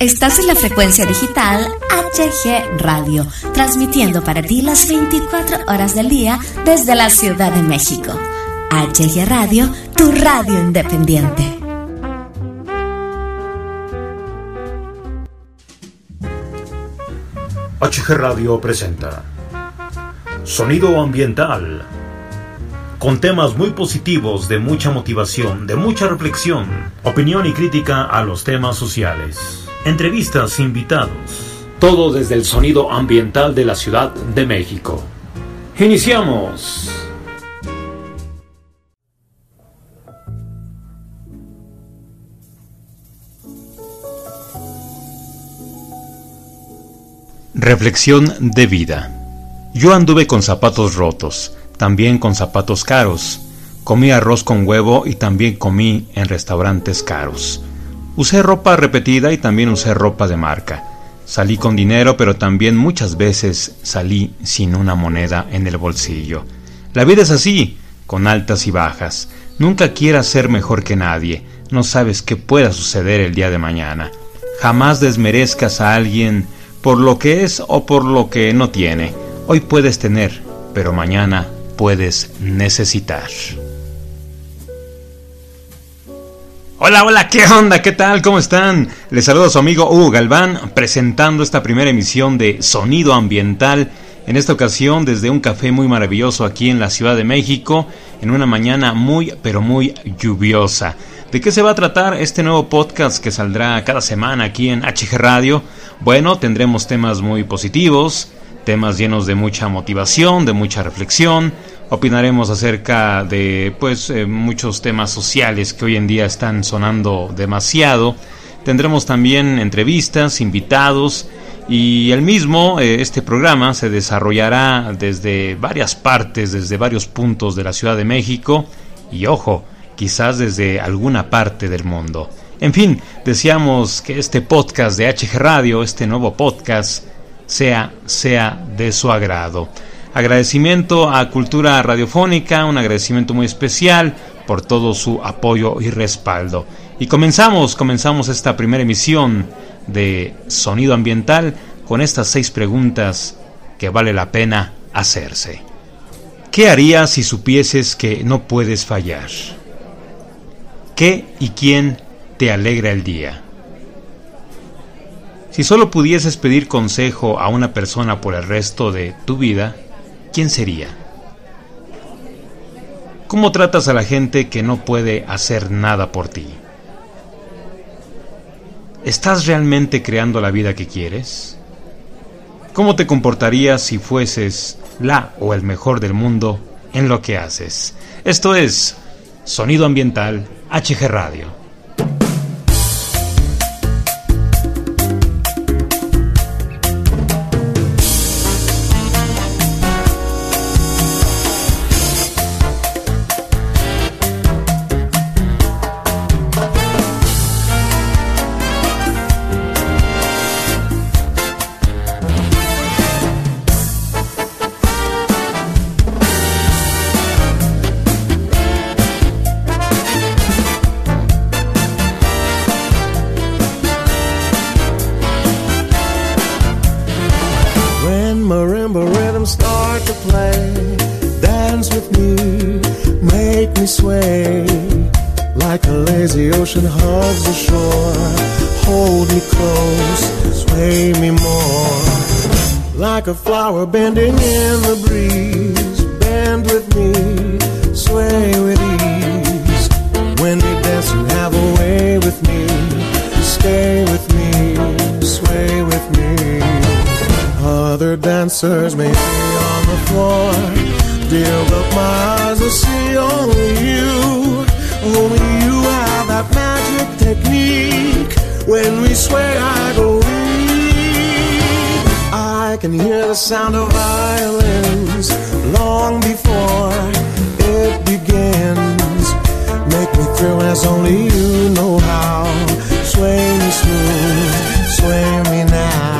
Estás en la frecuencia digital HG Radio, transmitiendo para ti las 24 horas del día desde la Ciudad de México. HG Radio, tu radio independiente. HG Radio presenta Sonido Ambiental, con temas muy positivos, de mucha motivación, de mucha reflexión, opinión y crítica a los temas sociales entrevistas, invitados. Todo desde el sonido ambiental de la Ciudad de México. Iniciamos. Reflexión de vida. Yo anduve con zapatos rotos, también con zapatos caros. Comí arroz con huevo y también comí en restaurantes caros. Usé ropa repetida y también usé ropa de marca. Salí con dinero, pero también muchas veces salí sin una moneda en el bolsillo. La vida es así, con altas y bajas. Nunca quieras ser mejor que nadie. No sabes qué pueda suceder el día de mañana. Jamás desmerezcas a alguien por lo que es o por lo que no tiene. Hoy puedes tener, pero mañana puedes necesitar. Hola, hola, ¿qué onda? ¿Qué tal? ¿Cómo están? Les saludo a su amigo Hugo Galván presentando esta primera emisión de Sonido Ambiental. En esta ocasión desde un café muy maravilloso aquí en la Ciudad de México, en una mañana muy, pero muy lluviosa. ¿De qué se va a tratar este nuevo podcast que saldrá cada semana aquí en HG Radio? Bueno, tendremos temas muy positivos, temas llenos de mucha motivación, de mucha reflexión, opinaremos acerca de pues eh, muchos temas sociales que hoy en día están sonando demasiado. Tendremos también entrevistas, invitados y el mismo, eh, este programa se desarrollará desde varias partes, desde varios puntos de la Ciudad de México y ojo, quizás desde alguna parte del mundo. En fin, deseamos que este podcast de HG Radio, este nuevo podcast, sea, sea de su agrado. Agradecimiento a Cultura Radiofónica, un agradecimiento muy especial por todo su apoyo y respaldo. Y comenzamos, comenzamos esta primera emisión de Sonido Ambiental con estas seis preguntas que vale la pena hacerse. ¿Qué harías si supieses que no puedes fallar? ¿Qué y quién te alegra el día? Si solo pudieses pedir consejo a una persona por el resto de tu vida, ¿quién sería? ¿Cómo tratas a la gente que no puede hacer nada por ti? ¿Estás realmente creando la vida que quieres? ¿Cómo te comportarías si fueses la o el mejor del mundo en lo que haces? Esto es Sonido Ambiental HG Radio. Dancers may be on the floor. Dear, but my eyes will see only you. Only you have that magic technique. When we sway, I go weak. I can hear the sound of violins long before it begins. Make me thrill as only you know how. Sway me smooth, sway me now.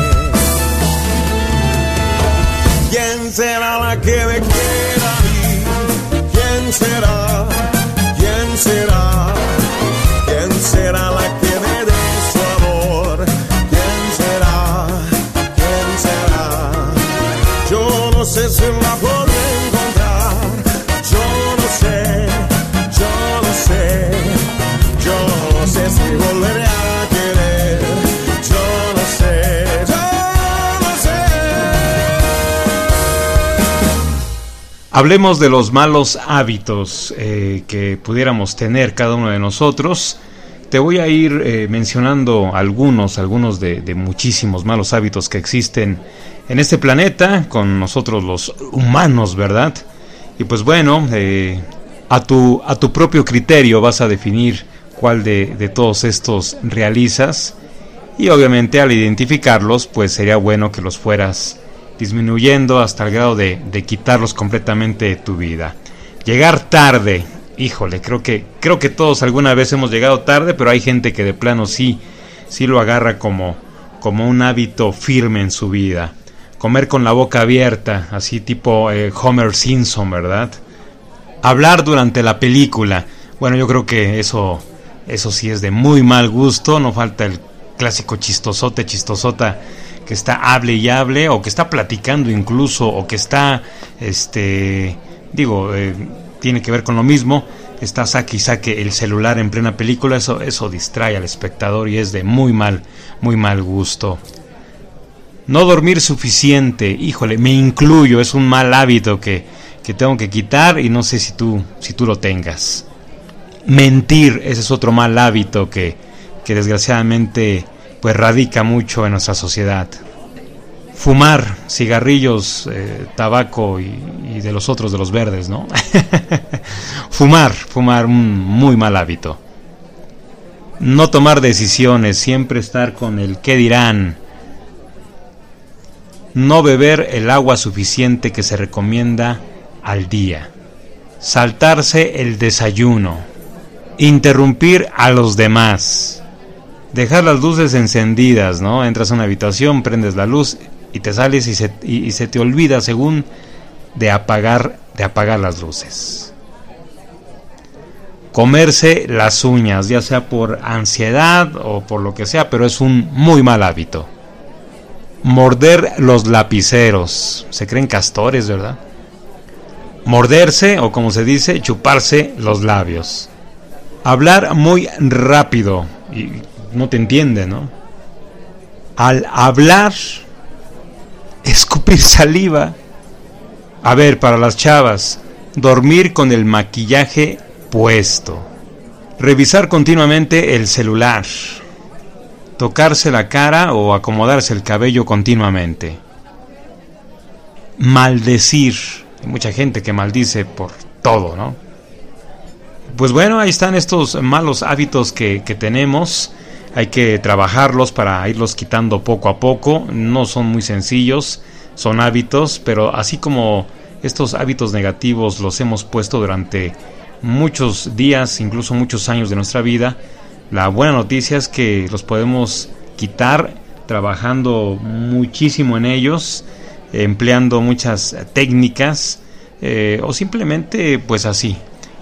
¿Quién será la que me quiera a mí? ¿Quién será? Hablemos de los malos hábitos eh, que pudiéramos tener cada uno de nosotros. Te voy a ir eh, mencionando algunos, algunos de, muchísimos malos hábitos que existen en este planeta, con nosotros los humanos, ¿verdad? Y pues bueno, eh, a, tu, a tu propio criterio vas a definir cuál de, de todos estos realizas. Y obviamente al identificarlos, pues sería bueno que los fueras disminuyendo hasta el grado de, quitarlos completamente de tu vida. Llegar tarde, híjole, creo que, creo que todos alguna vez hemos llegado tarde, pero hay gente que de plano sí, sí lo agarra como, como un hábito firme en su vida. Comer con la boca abierta, así tipo eh, Homer Simpson, ¿verdad? Hablar durante la película. Bueno, yo creo que eso, eso sí es de muy mal gusto. No falta el clásico chistosote, chistosota que está hable y hable o que está platicando incluso o que está este digo eh, tiene que ver con lo mismo está saque y saque el celular en plena película eso eso distrae al espectador y es de muy mal muy mal gusto. No dormir suficiente híjole me incluyo es un mal hábito que, que tengo que quitar y no sé si tú si tú lo tengas. Mentir ese es otro mal hábito que, que desgraciadamente pues radica mucho en nuestra sociedad. Fumar cigarrillos, eh, tabaco y, de los otros, de los verdes, ¿no? fumar, fumar, un muy mal hábito. No tomar decisiones, siempre estar con el qué dirán. No beber el agua suficiente que se recomienda al día. Saltarse el desayuno. Interrumpir a los demás dejar las luces encendidas, ¿no? Entras a una habitación, prendes la luz y te sales y se, y, se te olvida según de apagar, de apagar las luces. Comerse las uñas, ya sea por ansiedad o por lo que sea, pero es un muy mal hábito. Morder los lapiceros, se creen castores, ¿verdad? Morderse, o como se dice, chuparse los labios. Hablar muy rápido, y no te entiende, ¿no? Al hablar, escupir saliva. A ver, para las chavas, dormir con el maquillaje puesto. Revisar continuamente el celular. Tocarse la cara o acomodarse el cabello continuamente. Maldecir. Hay mucha gente que maldice por todo, ¿no? Pues bueno, ahí están estos malos hábitos que, que tenemos hay que trabajarlos para irlos quitando poco a poco. No son muy sencillos, son hábitos, pero así como estos hábitos negativos los hemos puesto durante muchos días, incluso muchos años de nuestra vida, la buena noticia es que los podemos quitar trabajando muchísimo en ellos, empleando muchas técnicas eh, o simplemente pues así,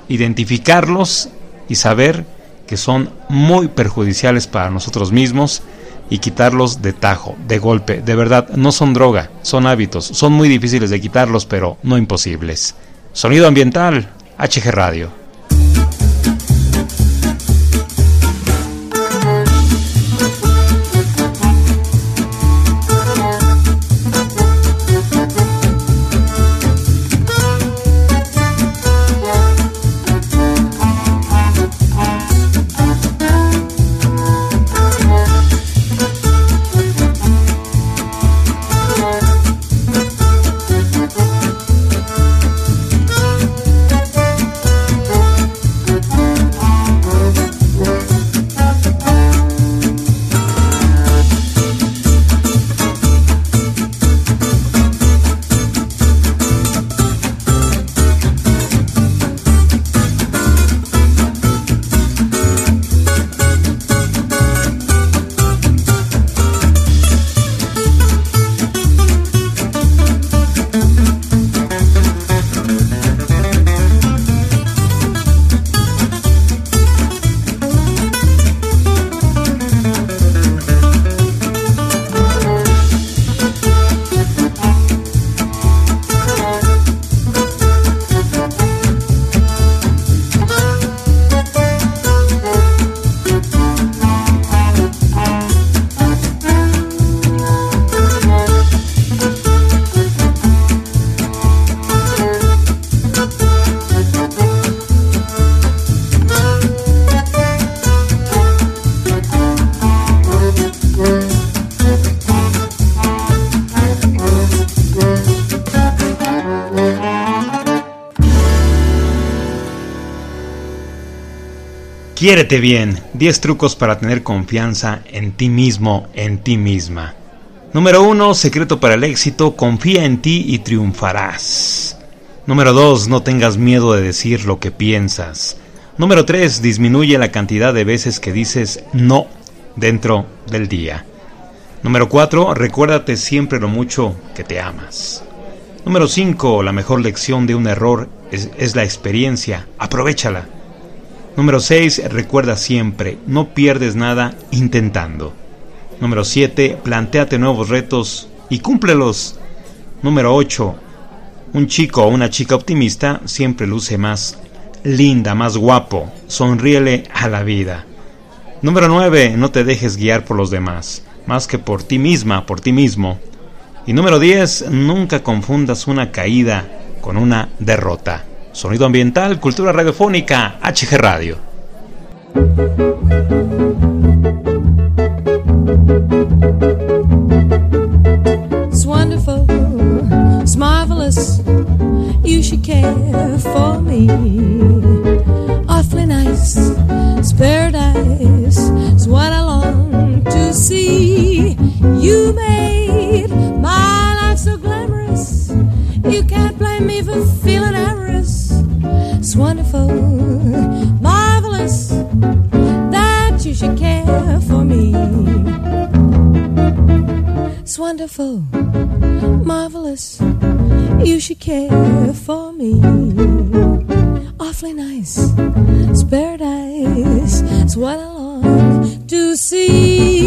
identificarlos y saber que son muy perjudiciales para nosotros mismos y quitarlos de tajo, de golpe. De verdad, no son droga, son hábitos. Son muy difíciles de quitarlos, pero no imposibles. Sonido ambiental, HG Radio. Quiérete bien. 10 trucos para tener confianza en ti mismo, en ti misma. Número 1. Secreto para el éxito. Confía en ti y triunfarás. Número 2. No tengas miedo de decir lo que piensas. Número 3. Disminuye la cantidad de veces que dices no dentro del día. Número 4. Recuérdate siempre lo mucho que te amas. Número 5. La mejor lección de un error es, es la experiencia. Aprovechala. Número 6. Recuerda siempre, no pierdes nada intentando. Número 7. Plantéate nuevos retos y cúmplelos. Número 8. Un chico o una chica optimista siempre luce más linda, más guapo. Sonríele a la vida. Número 9. No te dejes guiar por los demás, más que por ti misma, por ti mismo. Y número 10. Nunca confundas una caída con una derrota. Sonido ambiental, cultura radiofónica, HG Radio. It's wonderful, it's marvelous. You should care for me. Awfully nice, it's paradise. It's what I long to see. You made my life so glamorous. You can't blame me for feeling amorous. Wonderful, marvelous that you should care for me. It's wonderful, marvelous. You should care for me. Awfully nice, it's paradise. It's what I long to see.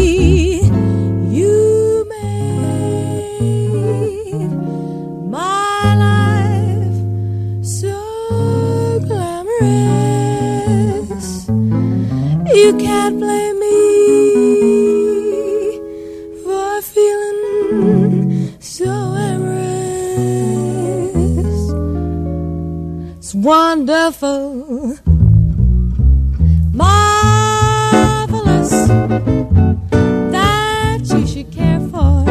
Marvelous that you should care for.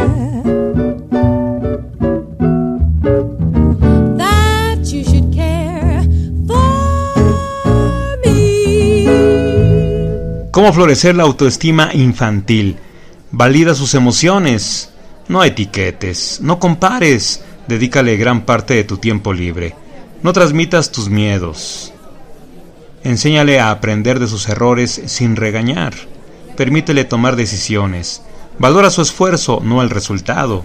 That you should care for me. ¿Cómo florecer la autoestima infantil? Valida sus emociones. No etiquetes, no compares. Dedícale gran parte de tu tiempo libre. No transmitas tus miedos. Enséñale a aprender de sus errores sin regañar. Permítele tomar decisiones. Valora su esfuerzo, no el resultado.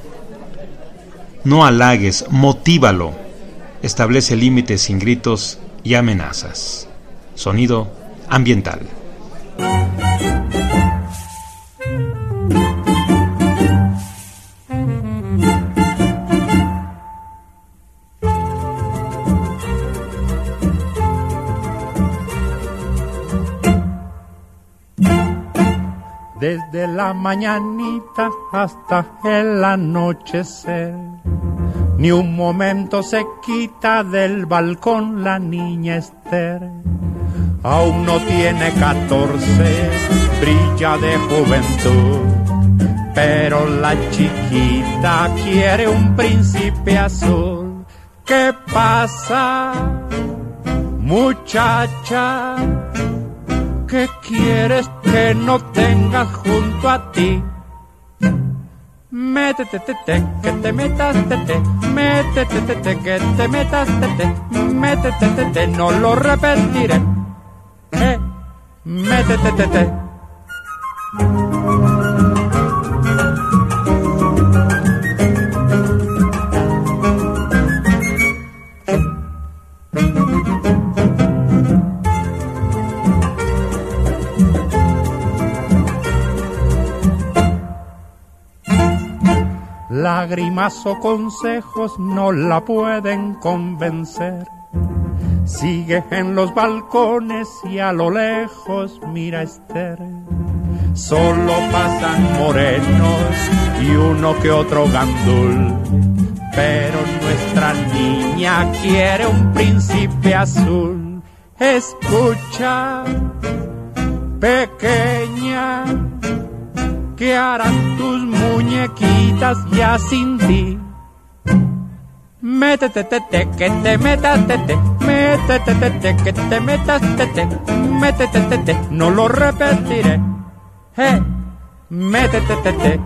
No halagues, motívalo. Establece límites sin gritos y amenazas. Sonido ambiental. Desde la mañanita hasta el anochecer, ni un momento se quita del balcón la niña Esther. Aún no tiene catorce, brilla de juventud, pero la chiquita quiere un príncipe azul. ¿Qué pasa, muchacha? ¿Qué quieres que no tenga junto a ti? Métete, te, te, que te metas, te, te, métete, te, te, que te metas, te, te, métete, te, te, no lo repetiré. Eh, métete, te, te. Lágrimas o consejos no la pueden convencer. Sigue en los balcones y a lo lejos mira Esther. Solo pasan morenos y uno que otro gandul. Pero nuestra niña quiere un príncipe azul. Escucha, pequeña, ¿qué harán tus muñequitas ya sin ti? métete, te, que te metas, te, te, métete, te, te, que te metas, te, te, métete, te, te, no lo repetiré. Eh, métete, te, te.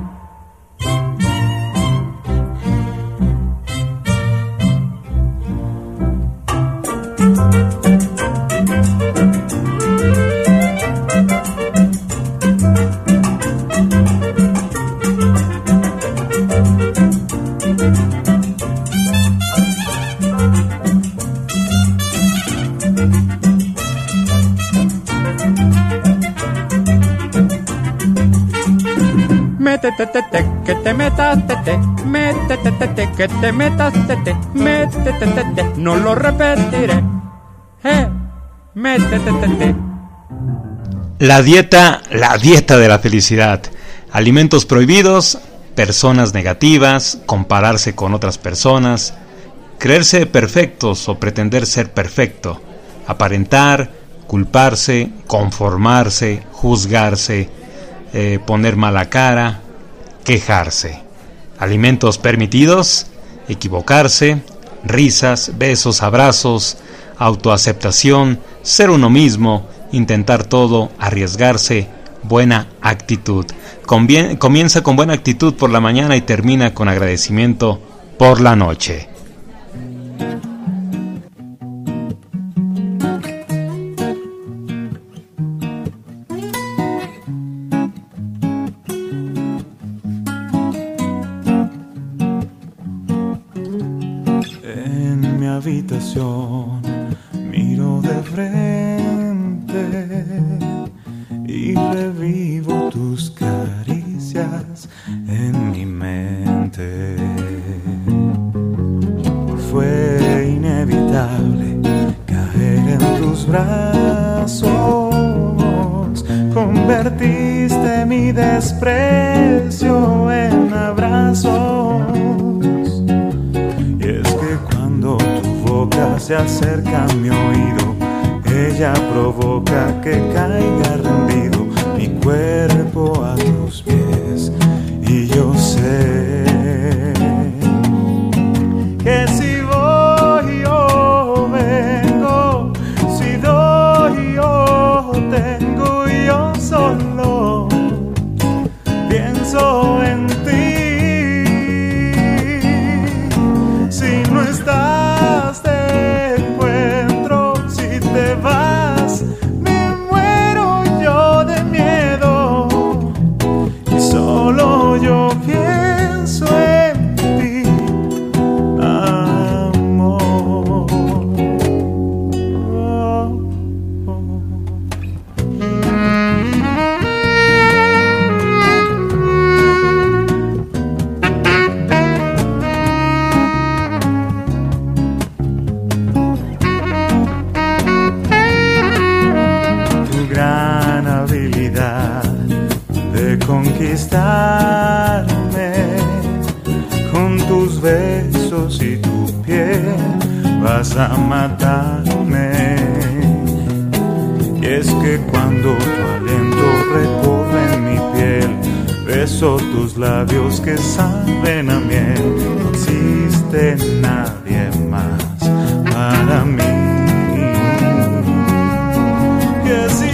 Métete, te, te, que te metas, te, te, métete, te, te, que te metas, te, te, métete, te, te, no lo repetiré. Eh, métete, te, te. La dieta, la dieta de la felicidad. Alimentos prohibidos, personas negativas, compararse con otras personas, creerse perfectos o pretender ser perfecto, aparentar, culparse, conformarse, juzgarse, eh, poner mala cara, quejarse. Alimentos permitidos, equivocarse, risas, besos, abrazos, autoaceptación, ser uno mismo, intentar todo, arriesgarse, buena actitud. Comienza con buena actitud por la mañana y termina con agradecimiento por la noche. Brazos, convertiste mi desprecio en abrazos. Y es que cuando tu boca se acerca a mi oído, ella provoca que caiga rendido mi cuerpo a tus pies. Y yo sé piel vas a matarme. Y es que cuando tu aliento recorre mi piel, beso tus labios que saben a miel. No existe nadie más para mí que si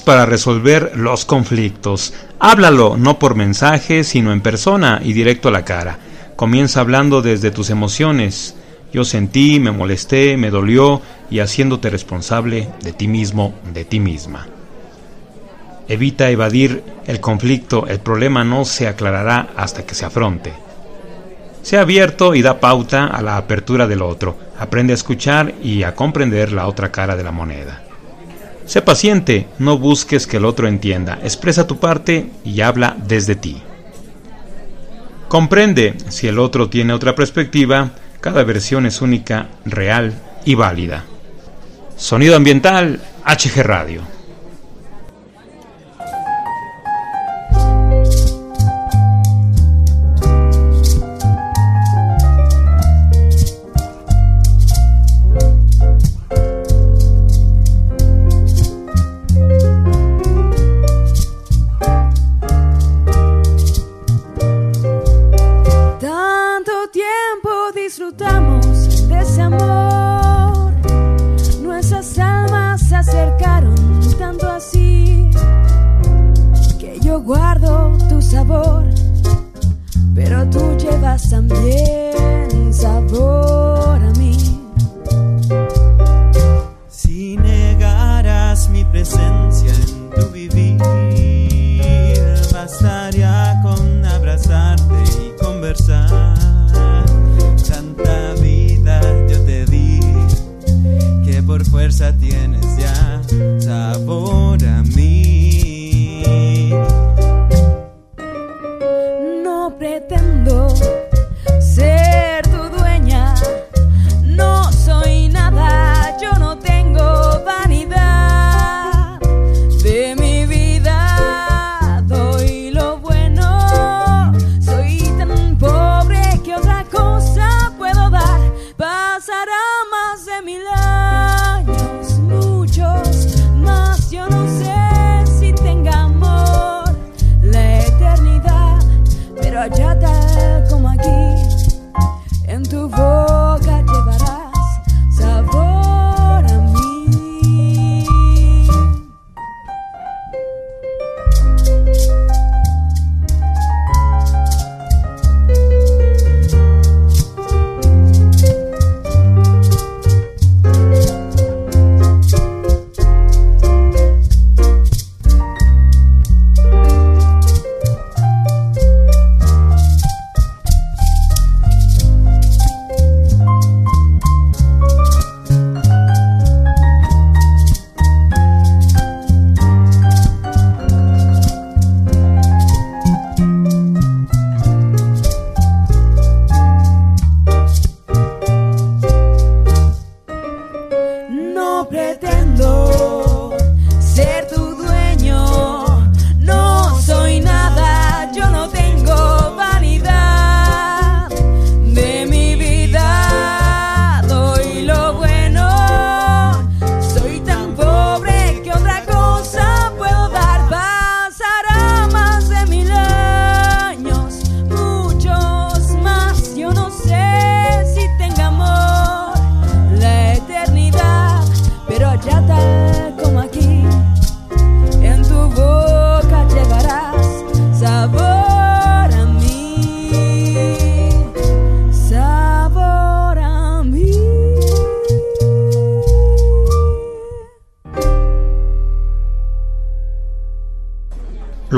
Para resolver los conflictos. Háblalo no por mensaje, sino en persona y directo a la cara. Comienza hablando desde tus emociones. Yo sentí, me molesté, me dolió y haciéndote responsable de ti mismo, de ti misma. Evita evadir el conflicto, el problema no se aclarará hasta que se afronte. Sea abierto y da pauta a la apertura del otro. Aprende a escuchar y a comprender la otra cara de la moneda. Sé paciente, no busques que el otro entienda, expresa tu parte y habla desde ti. Comprende, si el otro tiene otra perspectiva, cada versión es única, real y válida. Sonido ambiental, HG Radio.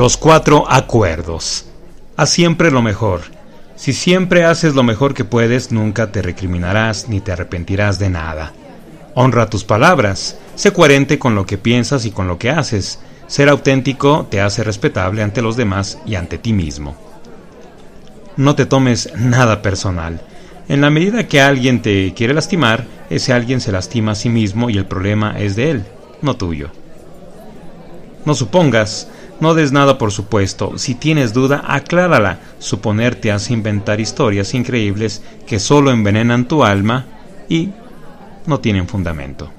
Los cuatro acuerdos. Haz siempre lo mejor. Si siempre haces lo mejor que puedes, nunca te recriminarás ni te arrepentirás de nada. Honra tus palabras. Sé coherente con lo que piensas y con lo que haces. Ser auténtico te hace respetable ante los demás y ante ti mismo. No te tomes nada personal. En la medida que alguien te quiere lastimar, ese alguien se lastima a sí mismo y el problema es de él, no tuyo. No supongas no des nada por supuesto. Si tienes duda, aclárala. Suponer te hace inventar historias increíbles que solo envenenan tu alma y no tienen fundamento.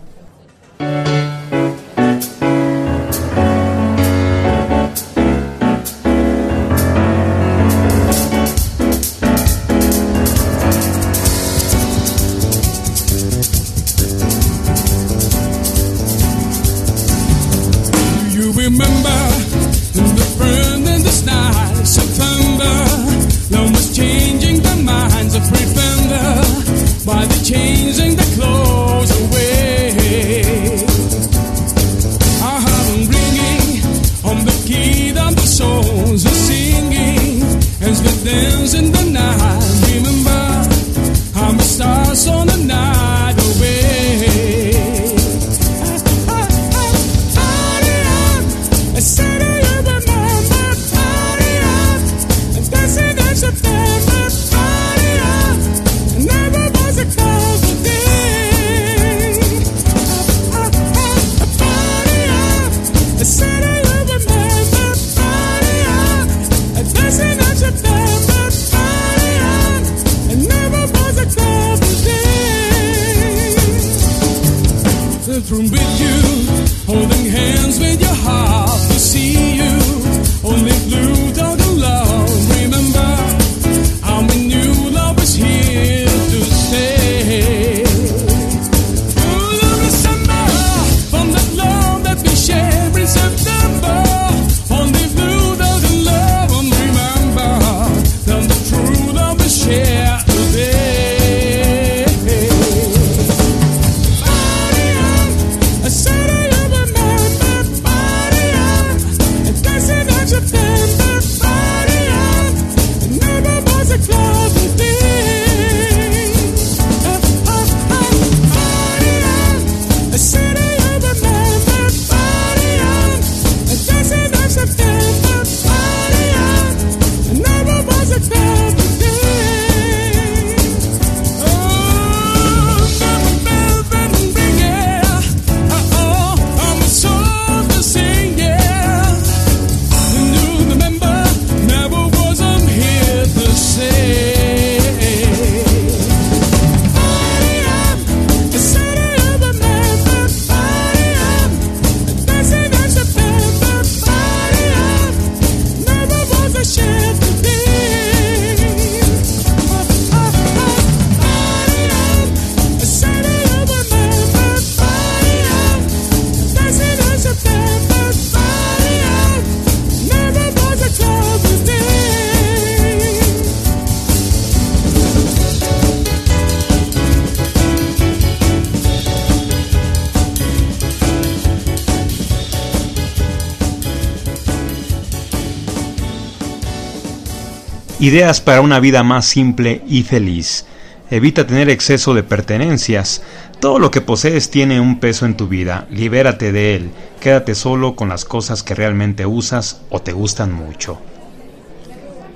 Ideas para una vida más simple y feliz. Evita tener exceso de pertenencias. Todo lo que posees tiene un peso en tu vida. Libérate de él. Quédate solo con las cosas que realmente usas o te gustan mucho.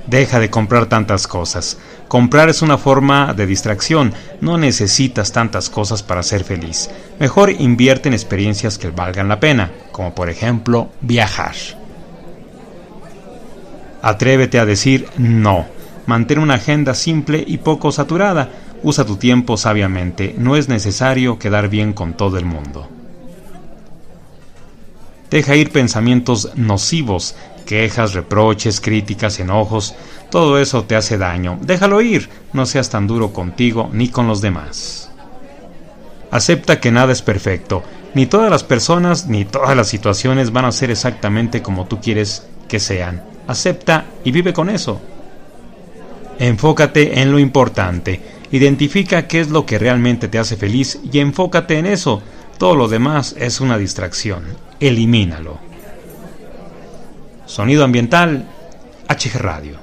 Deja de comprar tantas cosas. Comprar es una forma de distracción. No necesitas tantas cosas para ser feliz. Mejor invierte en experiencias que valgan la pena, como por ejemplo viajar. Atrévete a decir no. Mantén una agenda simple y poco saturada. Usa tu tiempo sabiamente. No es necesario quedar bien con todo el mundo. Deja ir pensamientos nocivos, quejas, reproches, críticas, enojos. Todo eso te hace daño. Déjalo ir. No seas tan duro contigo ni con los demás. Acepta que nada es perfecto. Ni todas las personas ni todas las situaciones van a ser exactamente como tú quieres que sean acepta y vive con eso. Enfócate en lo importante, identifica qué es lo que realmente te hace feliz y enfócate en eso. Todo lo demás es una distracción. Elimínalo. Sonido ambiental, HG Radio.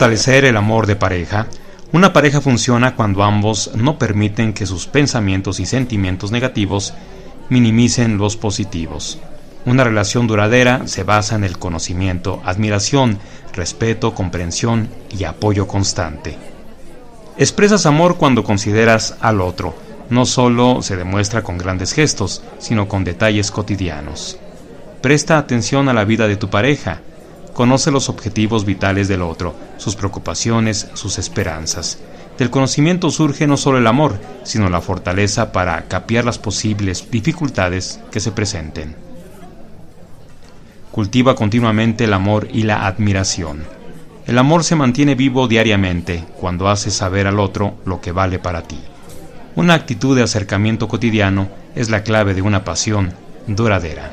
Fortalecer el amor de pareja? Una pareja funciona cuando ambos no permiten que sus pensamientos y sentimientos negativos minimicen los positivos. Una relación duradera se basa en el conocimiento, admiración, respeto, comprensión y apoyo constante. Expresas amor cuando consideras al otro. No solo se demuestra con grandes gestos, sino con detalles cotidianos. Presta atención a la vida de tu pareja. Conoce los objetivos vitales del otro, sus preocupaciones, sus esperanzas. Del conocimiento surge no solo el amor, sino la fortaleza para capear las posibles dificultades que se presenten. Cultiva continuamente el amor y la admiración. El amor se mantiene vivo diariamente cuando haces saber al otro lo que vale para ti. Una actitud de acercamiento cotidiano es la clave de una pasión duradera.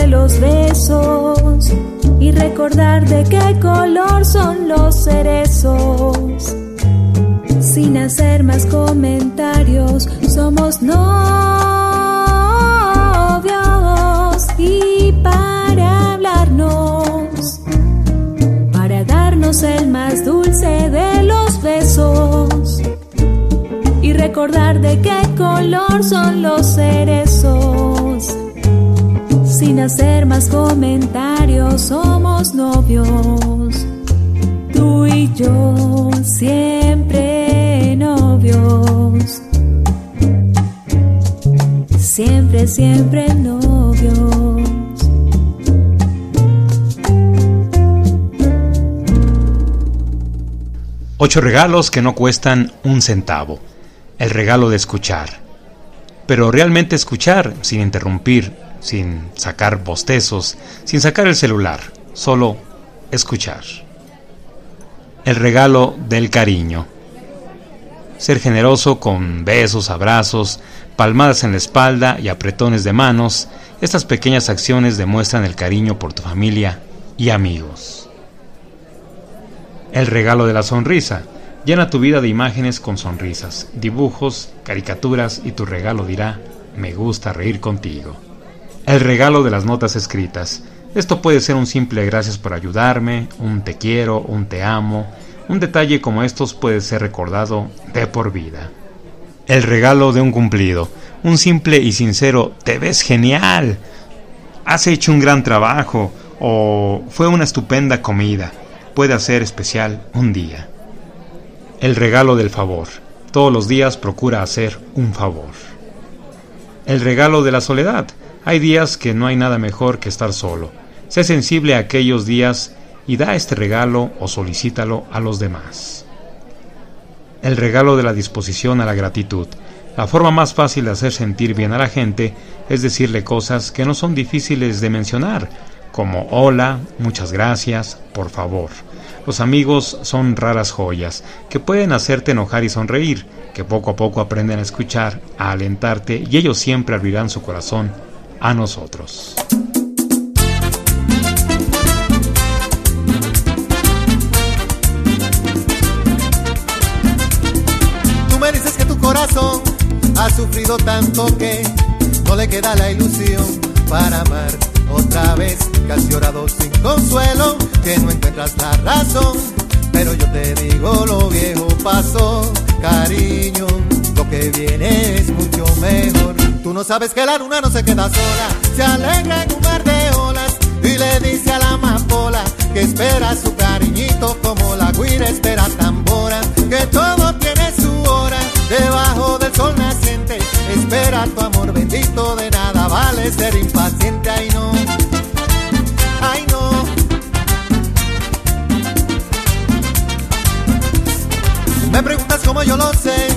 de los besos y recordar de qué color son los cerezos. Sin hacer más comentarios, somos novios y para hablarnos, para darnos el más dulce de los besos y recordar de qué color son los cerezos. Sin hacer más comentarios, somos novios. Tú y yo siempre novios. Siempre, siempre novios. Ocho regalos que no cuestan un centavo. El regalo de escuchar. Pero realmente escuchar sin interrumpir, sin sacar bostezos, sin sacar el celular, solo escuchar. El regalo del cariño. Ser generoso con besos, abrazos, palmadas en la espalda y apretones de manos, estas pequeñas acciones demuestran el cariño por tu familia y amigos. El regalo de la sonrisa. Llena tu vida de imágenes con sonrisas, dibujos, caricaturas y tu regalo dirá, me gusta reír contigo. El regalo de las notas escritas. Esto puede ser un simple gracias por ayudarme, un te quiero, un te amo. Un detalle como estos puede ser recordado de por vida. El regalo de un cumplido. Un simple y sincero te ves genial. Has hecho un gran trabajo o fue una estupenda comida. Puede hacer especial un día. El regalo del favor. Todos los días procura hacer un favor. El regalo de la soledad. Hay días que no hay nada mejor que estar solo. Sé sensible a aquellos días y da este regalo o solicítalo a los demás. El regalo de la disposición a la gratitud. La forma más fácil de hacer sentir bien a la gente es decirle cosas que no son difíciles de mencionar, como hola, muchas gracias, por favor. Los amigos son raras joyas que pueden hacerte enojar y sonreír, que poco a poco aprenden a escuchar, a alentarte y ellos siempre abrirán su corazón a nosotros. Tú me dices que tu corazón ha sufrido tanto que no le queda la ilusión para amar otra vez, casi orado sin consuelo, que no encuentras la razón. Pero yo te digo, lo viejo pasó, cariño, que viene es mucho mejor. Tú no sabes que la luna no se queda sola, se alegra en un mar de olas y le dice a la amapola que espera su cariñito como la guira espera tambora, que todo tiene su hora debajo del sol naciente. Espera tu amor bendito, de nada vale ser impaciente, ay no, ay no. Me preguntas cómo yo lo sé,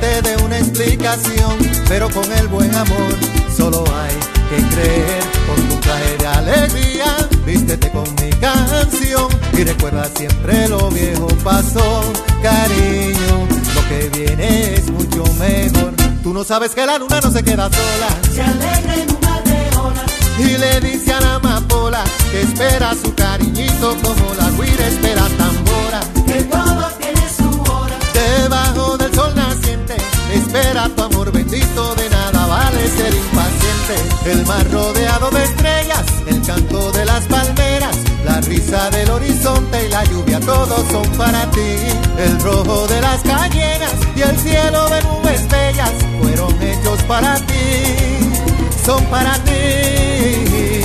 que te dé una explicación, pero con el buen amor solo hay que creer. Con tu traje de alegría, vístete con mi canción y recuerda siempre lo viejo pasó, cariño. Lo que viene es mucho mejor. Tú no sabes que la luna no se queda sola. Se alegra en un mar de. Y le dice a la amapola que espera su cariñito como la guira espera tambora. Que todo espera tu amor bendito, de nada vale ser impaciente. El mar rodeado de estrellas, el canto de las palmeras, la risa del horizonte y la lluvia, todos son para ti. El rojo de las cañeras y el cielo de nubes bellas fueron hechos para ti, son para ti.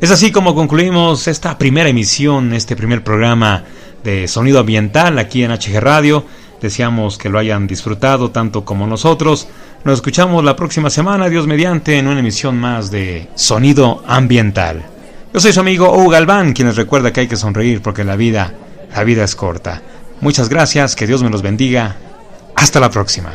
Es así como concluimos esta primera emisión, este primer programa de sonido ambiental aquí en HG Radio. Deseamos que lo hayan disfrutado tanto como nosotros. Nos escuchamos la próxima semana, Dios mediante, en una emisión más de Sonido Ambiental. Yo soy su amigo Hugo Galván, quien les recuerda que hay que sonreír porque la vida, la vida es corta. Muchas gracias, que Dios me los bendiga. Hasta la próxima.